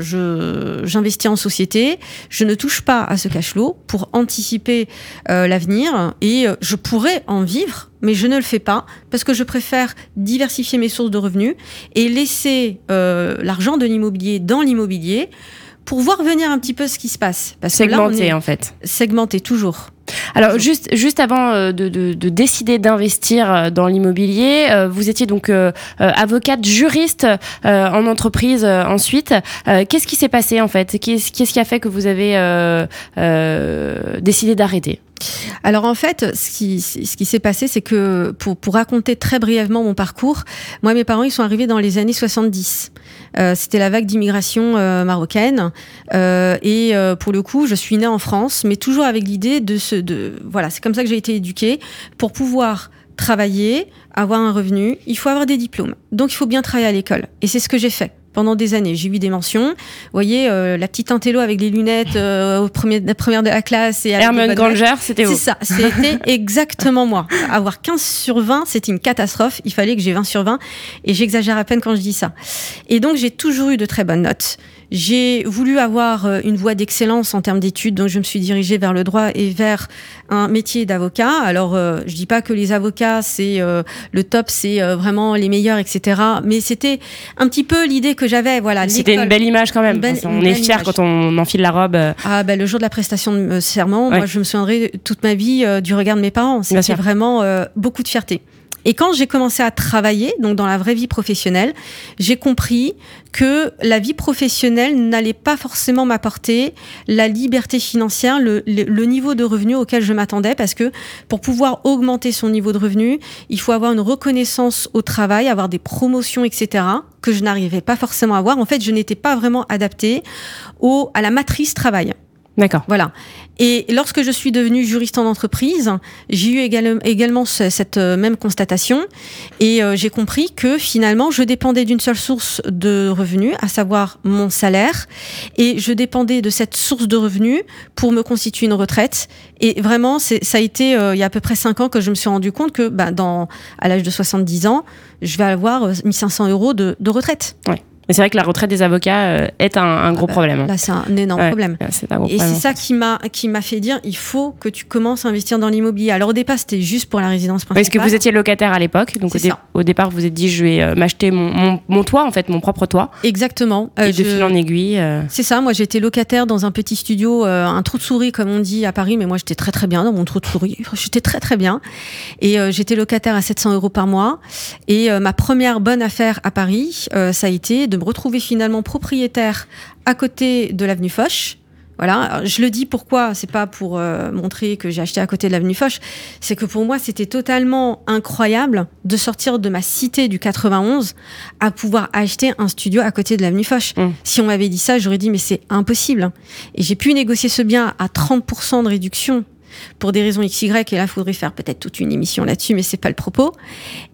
j'investis en société, je ne touche pas à ce cash flow pour anticiper euh, l'avenir et euh, je pourrais en vivre. Mais je ne le fais pas parce que je préfère diversifier mes sources de revenus et laisser euh, l'argent de l'immobilier dans l'immobilier pour voir venir un petit peu ce qui se passe. Parce que là, on Segmenté est en fait. segmenté toujours. Alors juste juste avant euh, de, de, de décider d'investir euh, dans l'immobilier, euh, vous étiez donc avocate juriste en entreprise ensuite. Qu'est-ce qui s'est passé en fait? Qu'est-ce qui a fait que vous avez décidé d'arrêter? Alors en fait, ce qui, ce qui s'est passé, c'est que pour, pour raconter très brièvement mon parcours, moi mes parents ils sont arrivés dans les années 70. Euh, C'était la vague d'immigration euh, marocaine Euh, et euh, pour le coup, je suis née en France, mais toujours avec l'idée de ce, de voilà, c'est comme ça que j'ai été éduquée pour pouvoir travailler, avoir un revenu, il faut avoir des diplômes. Donc il faut bien travailler à l'école. Et c'est ce que j'ai fait pendant des années. J'ai eu des mentions. Vous voyez, euh, la petite intello avec les lunettes euh, au premier, la première de la classe. et Hermione. Granger, c'était vous. C'est ça, c'était <laughs> exactement moi. Avoir 15 sur 20, c'était une catastrophe. Il fallait que j'ai 20 sur 20. Et j'exagère à peine quand je dis ça. Et donc, j'ai toujours eu de très bonnes notes. J'ai voulu avoir euh, une voie d'excellence en termes d'études, donc je me suis dirigée vers le droit et vers un métier d'avocat. Alors, euh, je dis pas que les avocats, c'est euh, le top, c'est euh, vraiment les meilleurs, etc. Mais c'était un petit peu l'idée que j'avais. Voilà, C'était une belle image quand même. Belle- une est fier image. quand on enfile la robe. euh, Ah ben le jour de la prestation de euh, serment, Ouais. moi je me souviendrai toute ma vie euh, du regard de mes parents. C'était vraiment euh, beaucoup de fierté. Et quand j'ai commencé à travailler, donc dans la vraie vie professionnelle, j'ai compris que la vie professionnelle n'allait pas forcément m'apporter la liberté financière, le, le- le niveau de revenu auquel je m'attendais, parce que pour pouvoir augmenter son niveau de revenu, il faut avoir une reconnaissance au travail, avoir des promotions, etc., que je n'arrivais pas forcément à avoir. En fait, je n'étais pas vraiment adaptée au, à la matrice travail. D'accord. Voilà. Et lorsque je suis devenue juriste en entreprise, j'ai eu également, également ce- cette euh, même constatation et euh, j'ai compris que finalement, je dépendais d'une seule source de revenus, à savoir mon salaire, et je dépendais de cette source de revenus pour me constituer une retraite. Et vraiment, ça a été euh, il y a à peu près cinq ans que je me suis rendu compte que, bah, dans, à l'âge de 70 ans, je vais avoir euh, 1500 euros de, de retraite. Mais c'est vrai que la retraite des avocats euh, est un, un gros bah, problème. hein. Là, c'est un énorme Ouais, problème. C'est un gros Et c'est ça qui m'a qui m'a fait dire il faut que tu commences à investir dans l'immobilier. Alors au départ c'était juste pour la résidence principale. Est-ce que vous étiez locataire à l'époque Donc au, C'est dé- ça. au départ, vous êtes dit, je vais euh, m'acheter mon, mon, mon toit, en fait, mon propre toit. exactement. Euh, et de je- fil en aiguille. euh, C'est ça. Moi j'étais locataire dans un petit studio, euh, un trou de souris comme on dit à Paris, mais moi j'étais très très bien dans mon trou de souris. <laughs> J'étais très très bien. Et j'étais locataire à 700 euros par mois. Et ma première bonne affaire à Paris, ça a été de me retrouver finalement propriétaire à côté de l'avenue Foch. Voilà, Alors, je le dis pourquoi, c'est pas pour euh, montrer que j'ai acheté à côté de l'avenue Foch, c'est que pour moi c'était totalement incroyable de sortir de ma cité du 91 à pouvoir acheter un studio à côté de l'avenue Foch. Mm. Si on m'avait dit ça, j'aurais dit mais c'est impossible. Et j'ai pu négocier ce bien à 30% de réduction pour des raisons XY, et là, il faudrait faire peut-être toute une émission là-dessus, mais c'est pas le propos.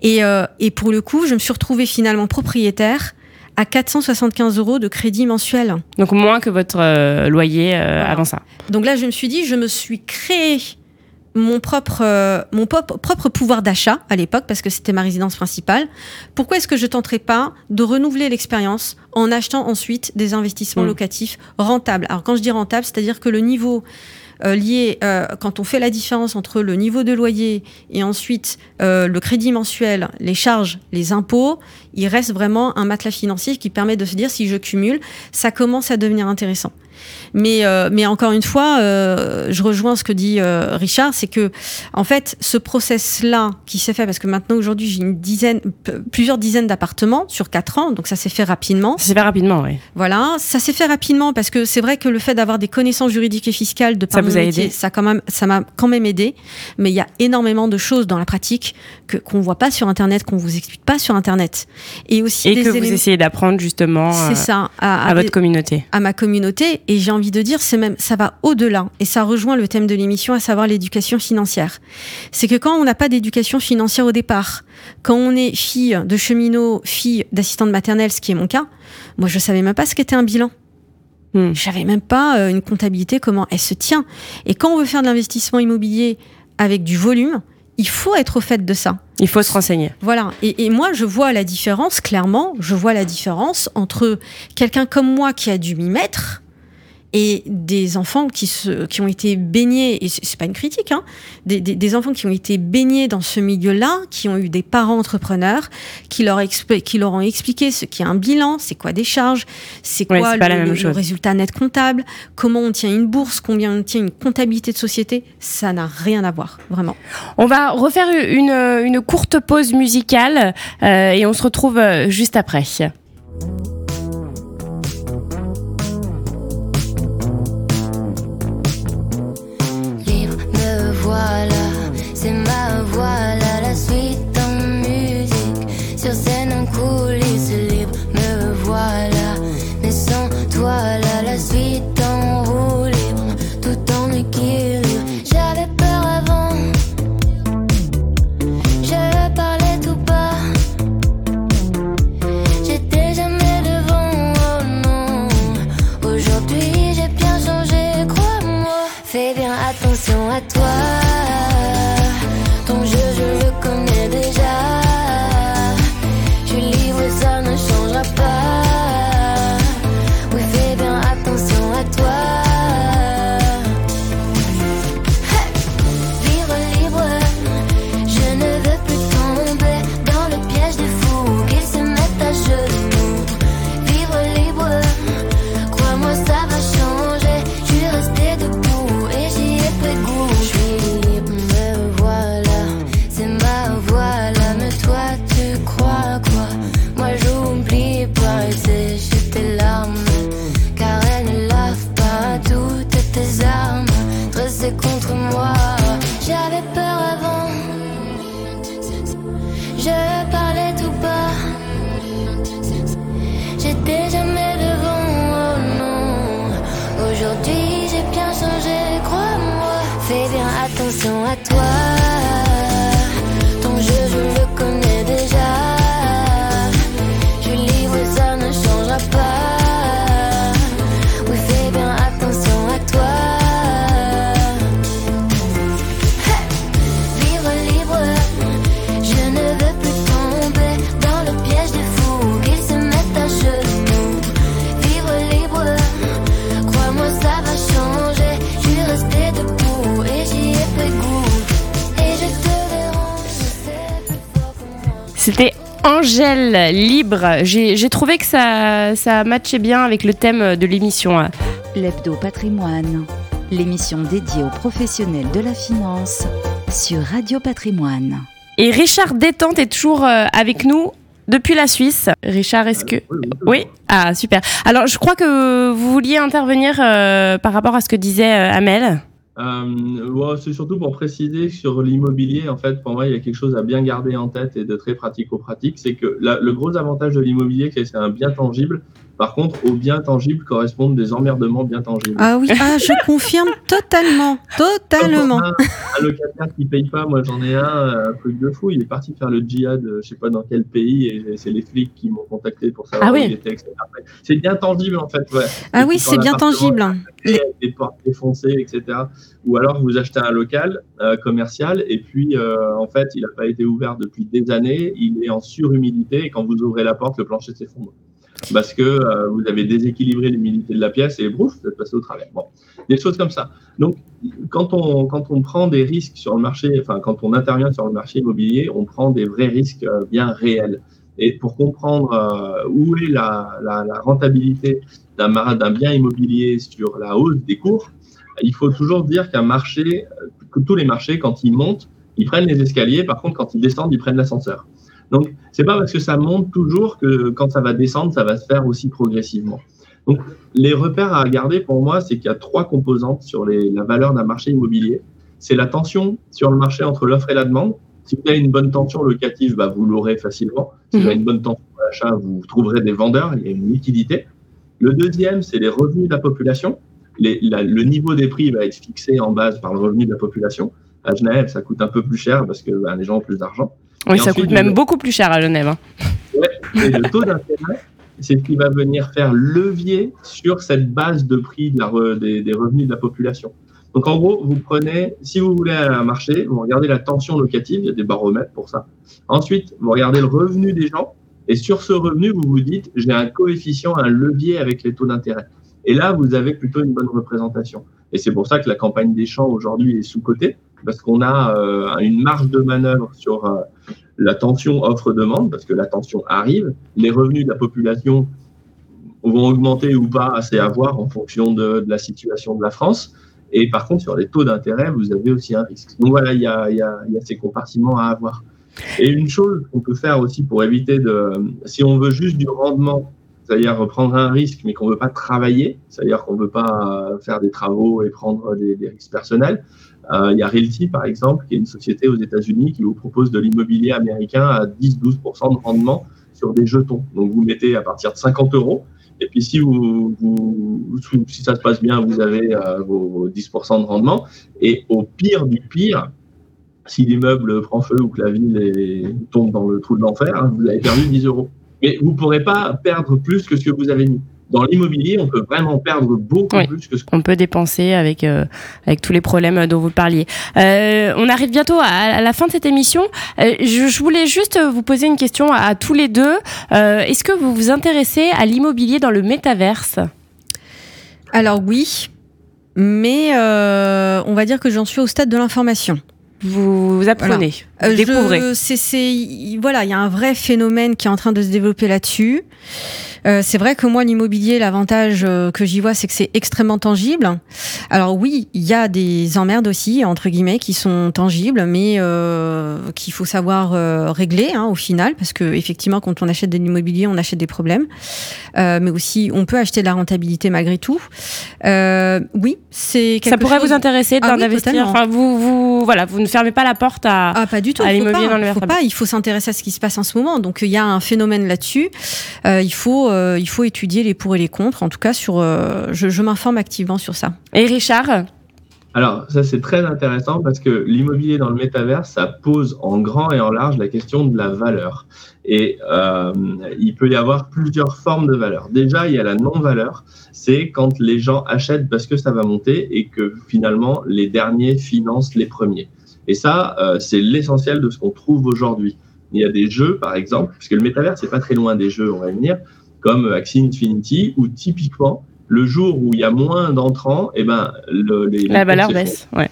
Et, euh, et pour le coup, je me suis retrouvée finalement propriétaire à 475 euros de crédit mensuel. Donc moins que votre euh, loyer euh, Voilà. avant ça. Donc là, je me suis dit, je me suis créé mon propre, euh, mon pop- propre pouvoir d'achat à l'époque, parce que c'était ma résidence principale. Pourquoi est-ce que je tenterais pas de renouveler l'expérience en achetant ensuite des investissements Mm. locatifs rentables? Alors quand je dis rentable, c'est-à-dire que le niveau euh, lié, euh, quand on fait la différence entre le niveau de loyer et ensuite euh, le crédit mensuel, les charges, les impôts, il reste vraiment un matelas financier qui permet de se dire si je cumule, ça commence à devenir intéressant. Mais, euh, mais encore une fois, euh, je rejoins ce que dit euh, Richard, c'est que en fait, ce process-là qui s'est fait, parce que maintenant aujourd'hui j'ai une dizaine, plusieurs dizaines d'appartements sur quatre ans, donc ça s'est fait rapidement. Ça s'est fait rapidement, oui. Voilà, ça s'est fait rapidement parce que c'est vrai que le fait d'avoir des connaissances juridiques et fiscales de par Ça vous a aidé ça quand même, ça m'a quand même aidé. Mais il y a énormément de choses dans la pratique que qu'on voit pas sur Internet, qu'on vous explique pas sur Internet, et aussi Et des que vous essayez d'apprendre justement euh, C'est ça, à, à à votre des- communauté. à ma communauté et j'ai envie de dire c'est même ça va au-delà et ça rejoint le thème de l'émission à savoir l'éducation financière. C'est que quand on n'a pas d'éducation financière au départ, quand on est fille de cheminot, fille d'assistante maternelle, ce qui est mon cas, moi je savais même pas ce qu'était un bilan. Hmm. Je savais même pas euh, une comptabilité comment elle se tient. Et quand on veut faire de l'investissement immobilier avec du volume, il faut être au fait de ça. Il faut se renseigner. Voilà. Et, et moi, je vois la différence, clairement, je vois la différence entre quelqu'un comme moi qui a dû m'y mettre et des enfants qui, se, qui ont été baignés, et c'est pas une critique, hein, des, des, des enfants qui ont été baignés dans ce milieu-là, qui ont eu des parents entrepreneurs, qui leur, qui leur ont expliqué ce qu'est un bilan, c'est quoi des charges, c'est quoi le, résultat net comptable, comment on tient une bourse, combien on tient une comptabilité de société, ça n'a rien à voir, vraiment. On va refaire une, une courte pause musicale euh, et on se retrouve euh, juste après. Attention à toi. Angèle libre. J'ai trouvé que ça, ça matchait bien avec le thème de l'émission. hein. L'Hebdo Patrimoine, l'émission dédiée aux professionnels de la finance sur Radio Patrimoine. Et Richard Détente est toujours euh, avec nous depuis la Suisse. Richard, est-ce que... Oui? Ah, super. Alors, je crois que vous vouliez intervenir euh, par rapport à ce que disait euh, Amel. Euh, c'est surtout pour préciser sur l'immobilier, en fait, pour moi, il y a quelque chose à bien garder en tête et de très pratico-pratique, c'est que la- le gros avantage de l'immobilier, c'est un bien tangible. Par contre, au bien tangible correspondent des emmerdements bien tangibles. Ah oui, ah, je confirme <laughs> totalement, totalement. Un, un locataire qui paye pas, moi j'en ai un, euh, un truc de fou. Il est parti faire le djihad, euh, je sais pas dans quel pays, et c'est les flics qui m'ont contacté pour savoir Ah où oui. il était, etc. C'est bien tangible en fait, ouais. Ah Et oui, c'est bien tangible. avec des portes défoncées, etc. Ou alors vous achetez un local euh, commercial et puis euh, en fait il n'a pas été ouvert depuis des années, il est en surhumidité et quand vous ouvrez la porte, le plancher s'effondre. Parce que euh, vous avez déséquilibré l'humidité de la pièce et brouf, vous êtes passé au travers. Bon, des choses comme ça. Donc quand on, quand on prend des risques sur le marché, enfin quand on intervient sur le marché immobilier, on prend des vrais risques euh, bien réels. Et pour comprendre euh, où est la, la, rentabilité d'un bien immobilier sur la hausse des cours, il faut toujours dire qu'un marché, que tous les marchés, quand ils montent, ils prennent les escaliers. Par contre, quand ils descendent, ils prennent l'ascenseur. Donc, c'est pas parce que ça monte toujours que quand ça va descendre, ça va se faire aussi progressivement. Donc, les repères à garder pour moi, c'est qu'il y a trois composantes sur les- la valeur d'un marché immobilier. C'est la tension sur le marché entre l'offre et la demande. Si vous avez une bonne tension locative, bah, vous l'aurez facilement. Si vous avez une bonne tension à l'achat, vous trouverez des vendeurs, il y a une liquidité. Le deuxième, c'est les revenus de la population. Les- la- le niveau des prix va être fixé en base par le revenu de la population. À Genève, ça coûte un peu plus cher parce que ben, les gens ont plus d'argent. Oui, Et ça ensuite, coûte même vous- beaucoup plus cher à Genève. hein. Et le taux d'intérêt, c'est ce qui va venir faire levier sur cette base de prix de la re- des, des revenus de la population. Donc en gros, vous prenez, si vous voulez un marché, vous regardez la tension locative, il y a des baromètres pour ça. Ensuite, vous regardez le revenu des gens, et sur ce revenu, vous vous dites, j'ai un coefficient, un levier avec les taux d'intérêt. Et là, vous avez plutôt une bonne représentation. Et c'est pour ça que la campagne des champs aujourd'hui est sous-cotée, parce qu'on a euh, une marge de manœuvre sur euh, la tension offre-demande, parce que la tension arrive, les revenus de la population vont augmenter ou pas, c'est à voir en fonction de, la situation de la France. Et par contre, sur les taux d'intérêt, vous avez aussi un risque. Donc voilà, il y a, ces compartiments à avoir. Et une chose qu'on peut faire aussi pour éviter de, si on veut juste du rendement, c'est-à-dire prendre un risque, mais qu'on veut pas travailler, c'est-à-dire qu'on veut pas faire des travaux et prendre des, risques personnels, il y a Realty, par exemple, qui est une société aux États-Unis qui vous propose de l'immobilier américain à 10-12% de rendement sur des jetons. Donc, vous mettez à partir de 50 euros. Et puis, si, ça se passe bien, vous avez euh, vos, vos 10% de rendement. Et au pire du pire, si l'immeuble prend feu ou que la ville tombe dans le trou de l'enfer, hein, vous avez perdu 10 euros. Mais vous ne pourrez pas perdre plus que ce que vous avez mis. Dans l'immobilier, on peut vraiment perdre beaucoup Oui. plus que ce qu'on peut dépenser avec, euh, avec tous les problèmes dont vous parliez. Euh, on arrive bientôt à, à la fin de cette émission. Euh, je, je voulais juste vous poser une question à, à tous les deux. Euh, Est-ce que vous vous intéressez à l'immobilier dans le métaverse? Alors oui, mais euh, on va dire que j'en suis au stade de l'information. Vous, apprenez, vous Euh, je- découvrez. c'est, c'est- voilà, il y a un vrai phénomène qui est en train de se développer là-dessus. Euh, c'est vrai que moi, l'immobilier, l'avantage euh, que j'y vois, c'est que c'est extrêmement tangible. Alors oui, il y a des emmerdes aussi, entre guillemets, qui sont tangibles, mais euh, qu'il faut savoir euh, régler hein, au final, parce que effectivement, quand on achète de l'immobilier, on achète des problèmes. Euh, mais aussi, on peut acheter de la rentabilité malgré tout. Euh, oui, c'est quelque Ça pourrait chose- vous intéresser Ah oui, d'investir. totalement. enfin, vous, vous, voilà, vous ne fermez pas la porte à. Ah, pas du tout. à l'immobilier pas, dans le faut pas. Il faut s'intéresser à ce qui se passe en ce moment. Donc, il y a un phénomène là-dessus. Euh, il faut, euh, il faut étudier les pour et les contre. En tout cas, sur, euh, je, je m'informe activement sur ça. Et Richard? Alors, ça, c'est très intéressant parce que l'immobilier dans le métavers, ça pose en grand et en large la question de la valeur. Et euh, il peut y avoir plusieurs formes de valeur. Déjà, il y a la non-valeur. C'est quand les gens achètent parce que ça va monter et que finalement, les derniers financent les premiers. Et ça, euh, c'est l'essentiel de ce qu'on trouve aujourd'hui. Il y a des jeux, par exemple, puisque le métavers, c'est pas très loin des jeux, on va venir, comme Axie Infinity, où typiquement, le jour où il y a moins d'entrants, eh ben, le, les, La valeur se baisse. Ouais.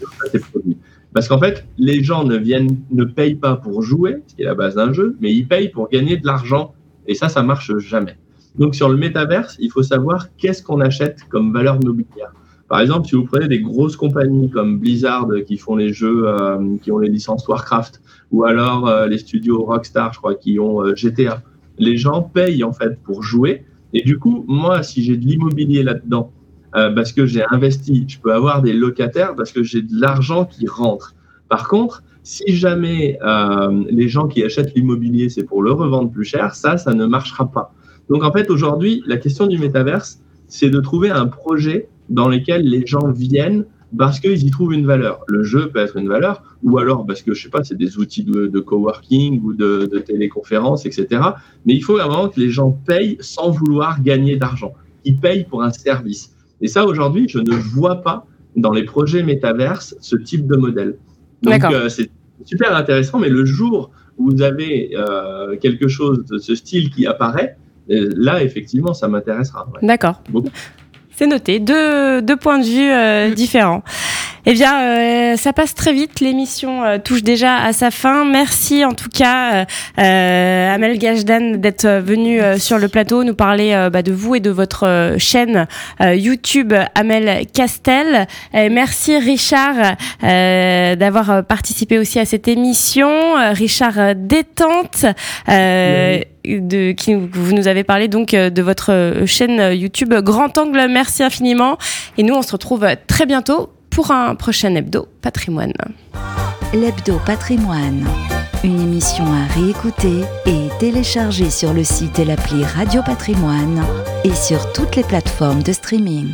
Parce qu'en fait, les gens ne viennent, ne payent pas pour jouer, ce qui est la base d'un jeu, mais ils payent pour gagner de l'argent. Et ça, ça marche jamais. Donc sur le métaverse, il faut savoir qu'est-ce qu'on achète comme valeur mobilière. Par exemple, si vous prenez des grosses compagnies comme Blizzard qui font les jeux, euh, qui ont les licences Warcraft, ou alors euh, les studios Rockstar, je crois, qui ont euh, GTA, les gens payent en fait pour jouer. Et du coup, moi, si j'ai de l'immobilier là-dedans, euh, parce que j'ai investi, je peux avoir des locataires parce que j'ai de l'argent qui rentre. Par contre, si jamais euh, les gens qui achètent l'immobilier, c'est pour le revendre plus cher, ça, ça ne marchera pas. Donc en fait, aujourd'hui, la question du métaverse, c'est de trouver un projet dans lequel les gens viennent parce qu'ils y trouvent une valeur. Le jeu peut être une valeur, ou alors parce que, je sais pas, c'est des outils de, de coworking ou de, de téléconférence, etc. Mais il faut vraiment que les gens payent sans vouloir gagner d'argent. Ils payent pour un service. Et ça, aujourd'hui, je ne vois pas dans les projets métaverses ce type de modèle. Donc, euh, c'est super intéressant, mais le jour où vous avez euh, quelque chose de ce style qui apparaît, euh, là, effectivement, ça m'intéressera. ouais. D'accord. C'est noté. Deux, deux points de vue euh, différents. Eh bien, euh, ça passe très vite. L'émission euh, touche déjà à sa fin. Merci en tout cas, euh, euh, Amel Gajdan, d'être euh, venu euh, sur le plateau nous parler bah, de vous et de votre chaîne YouTube Amel Castel. Et merci Richard d'avoir participé aussi à cette émission. Richard Détente. de, qui vous nous avez parlé donc de votre chaîne YouTube Grand Angle. Merci infiniment. Et nous, on se retrouve très bientôt pour un prochain hebdo patrimoine. L'Hebdo Patrimoine, une émission à réécouter et télécharger sur le site et l'appli Radio Patrimoine et sur toutes les plateformes de streaming.